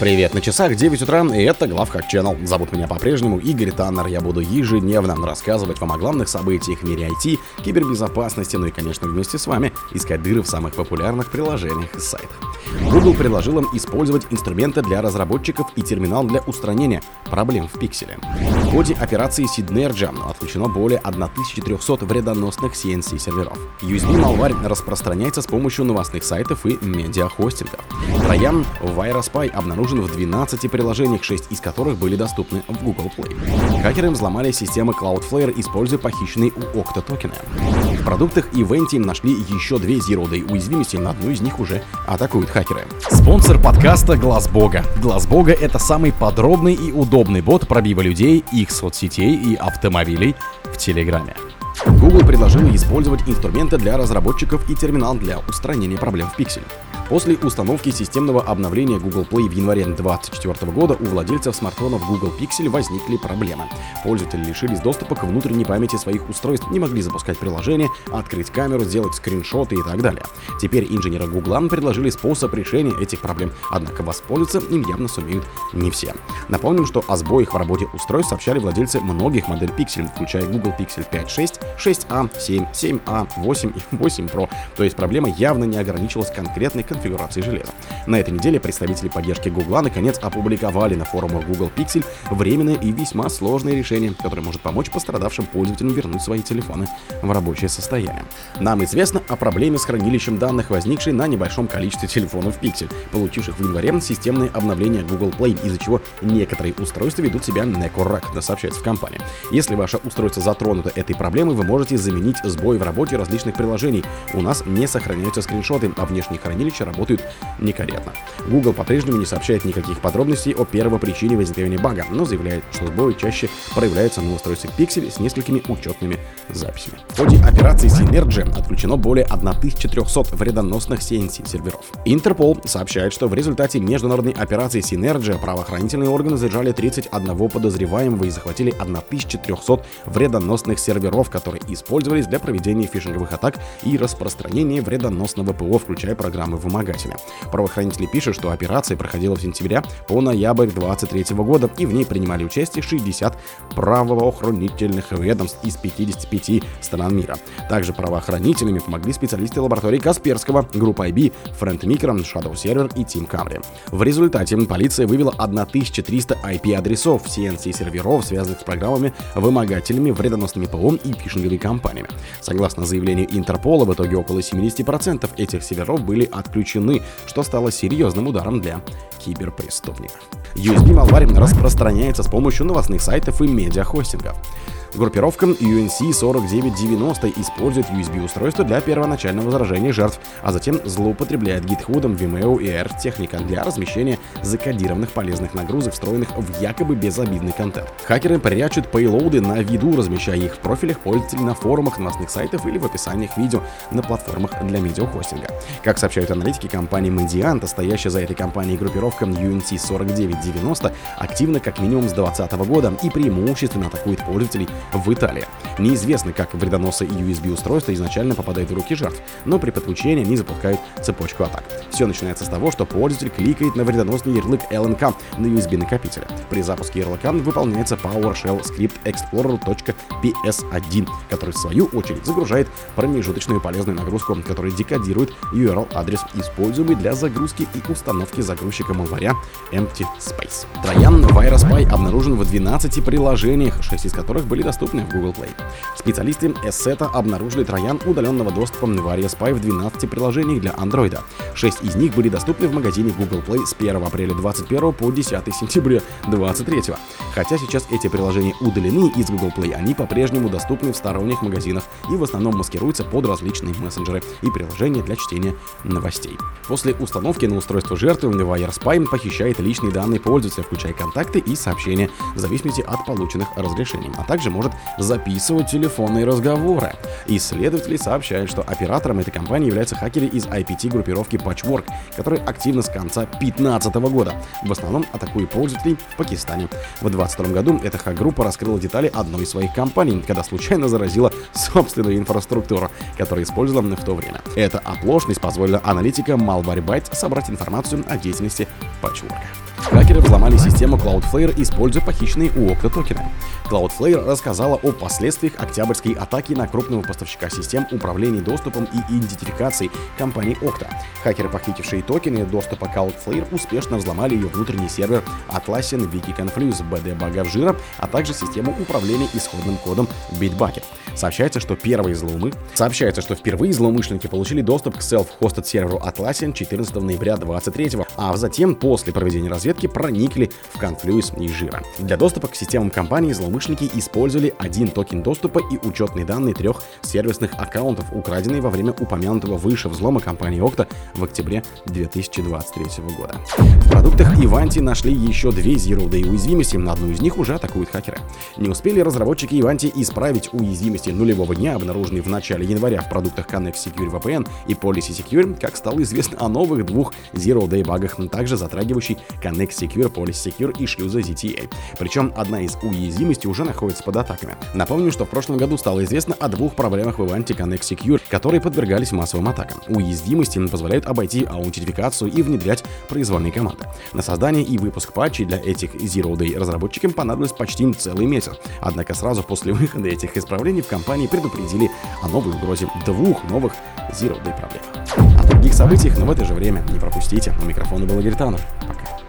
Привет, на часах 9 утра, и это Главхак Channel. Зовут меня по-прежнему Игорь Таннер. Я буду ежедневно рассказывать вам о главных событиях в мире IT, кибербезопасности, ну и, конечно, вместе с вами искать дыры в самых популярных приложениях и сайтах. Google предложил им использовать инструменты для разработчиков и терминал для устранения проблем в пикселе. В ходе операции Synergia отключено более 1300 вредоносных CNC серверов. USB Malware распространяется с помощью новостных сайтов и медиахостингов. Троян VirusPy обнаружен в 12 приложениях, 6 из которых были доступны в Google Play. Хакеры взломали системы Cloudflare, используя похищенные у Okta токены. В продуктах Eventim нашли еще две Zero Day уязвимости, на одну из них уже атакуют хакеры. Спонсор подкаста Глаз Бога. Глаз Бога это самый подробный и удобный бот пробива людей, их соцсетей и автомобилей в Телеграме. Google предложил использовать инструменты для разработчиков и терминал для устранения проблем в пикселе. После установки системного обновления Google Play в январе 2024 года у владельцев смартфонов Google Pixel возникли проблемы. Пользователи лишились доступа к внутренней памяти своих устройств, не могли запускать приложения, открыть камеру, сделать скриншоты и так далее. Теперь инженеры Google предложили способ решения этих проблем, однако воспользоваться им явно сумеют не все. Напомним, что о сбоях в работе устройств сообщали владельцы многих моделей Pixel, включая Google Pixel 5, 6, 6a, 7, 7a, 8 и 8 Pro. То есть проблема явно не ограничилась конкретной конфигурацией железа. На этой неделе представители поддержки Google наконец опубликовали на форумах Google Pixel временное и весьма сложное решение, которое может помочь пострадавшим пользователям вернуть свои телефоны в рабочее состояние. Нам известно о проблеме с хранилищем данных, возникшей на небольшом количестве телефонов Pixel, получивших в январе системное обновление Google Play, из-за чего некоторые устройства ведут себя некорректно, сообщается в компании. Если ваше устройство затронуто этой проблемой, вы можете заменить сбой в работе различных приложений. У нас не сохраняются скриншоты, а внешние хранилища работают некорректно. Google по-прежнему не сообщает никаких подробностей о первопричине возникновения бага, но заявляет, что сбои чаще проявляются на устройствах Pixel с несколькими учетными записями. В ходе операции Synergy отключено более 1300 вредоносных CNC серверов. Интерпол сообщает, что в результате международной операции Synergy правоохранительные органы задержали 31 подозреваемого и захватили 1300 вредоносных серверов, которые использовались для проведения фишинговых атак и распространения вредоносного ПО, включая программы вымогателя. Правоохранители пишут, что операция проходила в сентябре по ноябрь 2023 года, и в ней принимали участие 60 правоохранительных ведомств из 55 стран мира. Также правоохранителями помогли специалисты лаборатории Касперского, группа IB, Friend Micro, Shadow Server и Team Camry. В результате полиция вывела 1300 IP-адресов CNC-серверов, связанных с программами, вымогателями, вредоносными ПО и компаниями. Согласно заявлению Интерпола, в итоге около 70% этих серверов были отключены что стало серьезным ударом для киберпреступников. USB Malware распространяется с помощью новостных сайтов и медиахостингов. Группировка UNC 4990 использует USB-устройство для первоначального заражения жертв, а затем злоупотребляет гитходом Vimeo и R-техника для размещения закодированных полезных нагрузок, встроенных в якобы безобидный контент. Хакеры прячут пейлоуды на виду, размещая их в профилях пользователей на форумах новостных сайтов или в описаниях видео на платформах для медиахостинга. Как сообщают аналитики компании Mediant, стоящая за этой компанией группировка UNC 4990 активно как минимум с 2020 года и преимущественно атакует пользователей в Италии. Неизвестно, как вредоносы и USB-устройства изначально попадают в руки жертв, но при подключении они запускают цепочку атак. Все начинается с того, что пользователь кликает на вредоносный ярлык LNK на USB-накопителе. При запуске ярлыка выполняется PowerShell скрипт explorer.ps1, который в свою очередь загружает промежуточную полезную нагрузку, которая декодирует URL-адрес, используемый для загрузки и установки загрузчика малваря Empty Space. Троян VirusPy обнаружен в 12 приложениях, 6 из которых были доступны в Google Play. Специалисты Asset обнаружили троян удаленного доступа в Spy в 12 приложениях для Android. 6 из них были доступны в магазине Google Play с 1 апреля 2021 по 10 сентября 2023. Хотя сейчас эти приложения удалены из Google Play, они по-прежнему доступны в сторонних магазинах и в основном маскируются под различные мессенджеры и приложения для чтения новостей. После установки на устройство жертвы Spy похищает личные данные пользователя, включая контакты и сообщения, в зависимости от полученных разрешений, а также может записывать телефонные разговоры. Исследователи сообщают, что оператором этой компании являются хакеры из IPT-группировки Patchwork, которые активны с конца 2015 года, в основном атакуя пользователей в Пакистане. В 2022 году эта хак-группа раскрыла детали одной из своих компаний, когда случайно заразила собственную инфраструктуру, которую использовала в то время. Эта оплошность позволила аналитикам Malwarebytes собрать информацию о деятельности Patchwork. Хакеры взломали систему Cloudflare, используя похищенные у Okta токены. Cloudflare рассказала о последствиях октябрьской атаки на крупного поставщика систем управления доступом и идентификацией компании Okta. Хакеры, похитившие токены доступа Cloudflare, успешно взломали ее внутренний сервер Atlassian WikiConfluence BD багов жира, а также систему управления исходным кодом Bitbucket. Сообщается, что первые злоумы... Сообщается, что впервые злоумышленники получили доступ к self-hosted серверу Atlassian 14 ноября 2023, а затем после проведения разведки проникли в Confluence и Жира. Для доступа к системам компании злоумышленники использовали один токен доступа и учетные данные трех сервисных аккаунтов, украденные во время упомянутого выше взлома компании Okta в октябре 2023 года. В продуктах Ivanti нашли еще две Zero Day уязвимости, на одну из них уже атакуют хакеры. Не успели разработчики Ivanti исправить уязвимости нулевого дня, обнаруженные в начале января в продуктах Connect Secure VPN и Policy Secure, как стало известно о новых двух Zero Day багах, также затрагивающий Connect Secure, Policy Secure и шлюза ZTA. Причем одна из уязвимостей уже находится под атаками. Напомню, что в прошлом году стало известно о двух проблемах в Ivanti Connect Secure, которые подвергались массовым атакам. Уязвимости позволяют обойти аутентификацию и внедрять произвольные команды. На создание и выпуск патчей для этих Zero Day разработчикам понадобилось почти целый месяц. Однако сразу после выхода этих исправлений в компании предупредили о новой угрозе двух новых Zero Day проблем. О других событиях, но в это же время не пропустите. У микрофона был Игорь Таннер. Пока.